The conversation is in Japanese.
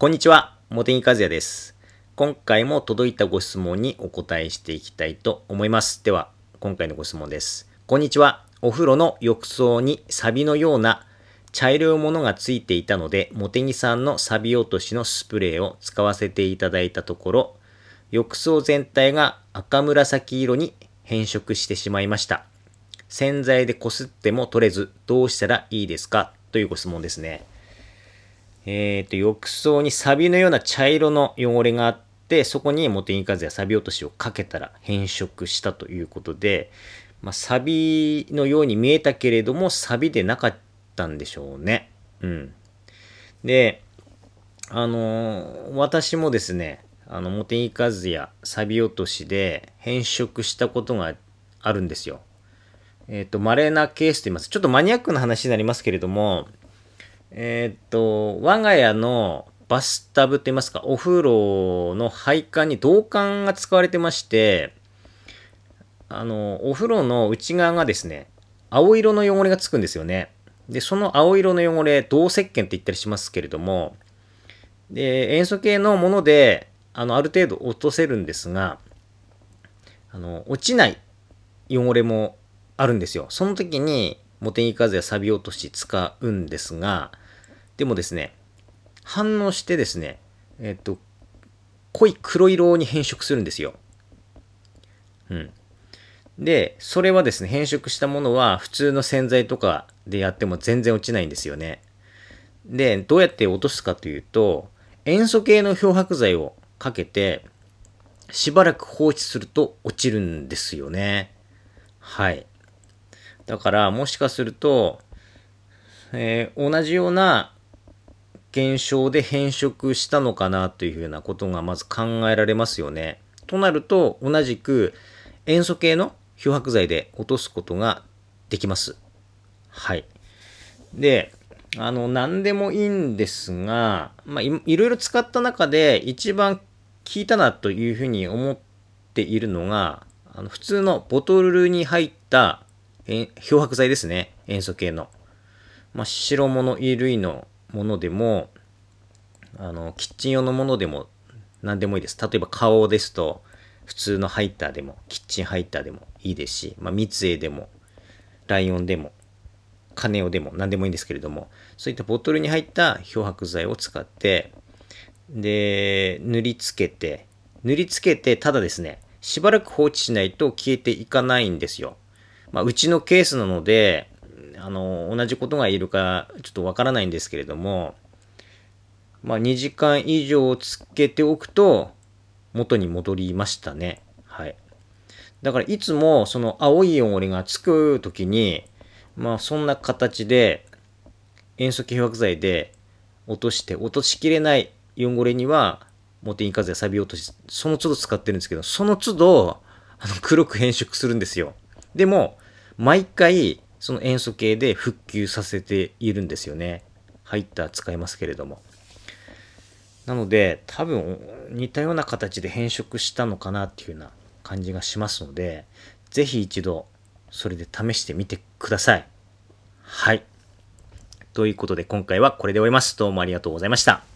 こんにちは、茂木和也です。今回も届いたご質問にお答えしていきたいと思います。では、今回のご質問です。こんにちは。お風呂の浴槽にサビのような茶色いものがついていたので、茂木さんのサビ落としのスプレーを使わせていただいたところ、浴槽全体が赤紫色に変色してしまいました。洗剤でこすっても取れず、どうしたらいいですか？というご質問ですね。えっ、と、浴槽にサビのような茶色の汚れがあって、そこにモテインカズやサビ落としをかけたら変色したということで、まあ、サビのように見えたけれども、サビでなかったんでしょうね。うん。で、あのー私もですね、あの、モテイカズやサビ落としで変色したことがあるんですよ。えっ、と、稀なケースと言います。ちょっとマニアックな話になりますけれども、えーっと、我が家のバスタブって言いますか、お風呂の配管に銅管が使われてまして、あの、お風呂の内側がですね、青色の汚れがつくんですよね。で、その青色の汚れ、銅石鹸って言ったりしますけれども、で、塩素系のもので、あの、ある程度落とせるんですが、あの、落ちない汚れもあるんですよ。その時に、モテニカズやサビ落とし使うんですが、でもですね、反応してですね、えっ、と、濃い黒色に変色するんですよ。うん。で、それはですね、変色したものは普通の洗剤とかでやっても全然落ちないんですよね。で、どうやって落とすかというと、塩素系の漂白剤をかけて、しばらく放置すると落ちるんですよね。はい。だから、もしかすると、えー同じような現象で変色したのかなというふうなことがまず考えられますよね。となると、同じく塩素系の漂白剤で落とすことができます。はい。で、あの、何でもいいんですが、まあ、いろいろ使った中で一番効いたなというふうに思っているのが、あの普通のボトルに入ったえ漂白剤ですね。塩素系の。まあ、白物衣類のものでも、あの、キッチン用のものでも何でもいいです。例えば顔ですと、普通のハイターでも、キッチンハイターでもいいですし、まあ、三井でも、ライオンでも、カネオでも何でもいいんですけれども、そういったボトルに入った漂白剤を使って、で、塗りつけて、塗りつけて、ただですね、しばらく放置しないと消えていかないんですよ。まあ、うちのケースなので、あの、同じことが言えるかちょっとわからないんですけれども、まあ、2時間以上つけておくと、元に戻りましたね。はい。だから、いつも、その青い汚れがつくときに、まあ、そんな形で、塩素漂白剤で落として、落としきれない汚れには、モテインカズやサビ落とし、その都度使ってるんですけど、その都度、あの、黒く変色するんですよ。でも、毎回、その塩素系で復旧させているんですよね。入った使いますけれども。なので、多分、似たような形で変色したのかなっていうような感じがしますので、ぜひ一度、それで試してみてください。はい。ということで、今回はこれで終わります。どうもありがとうございました。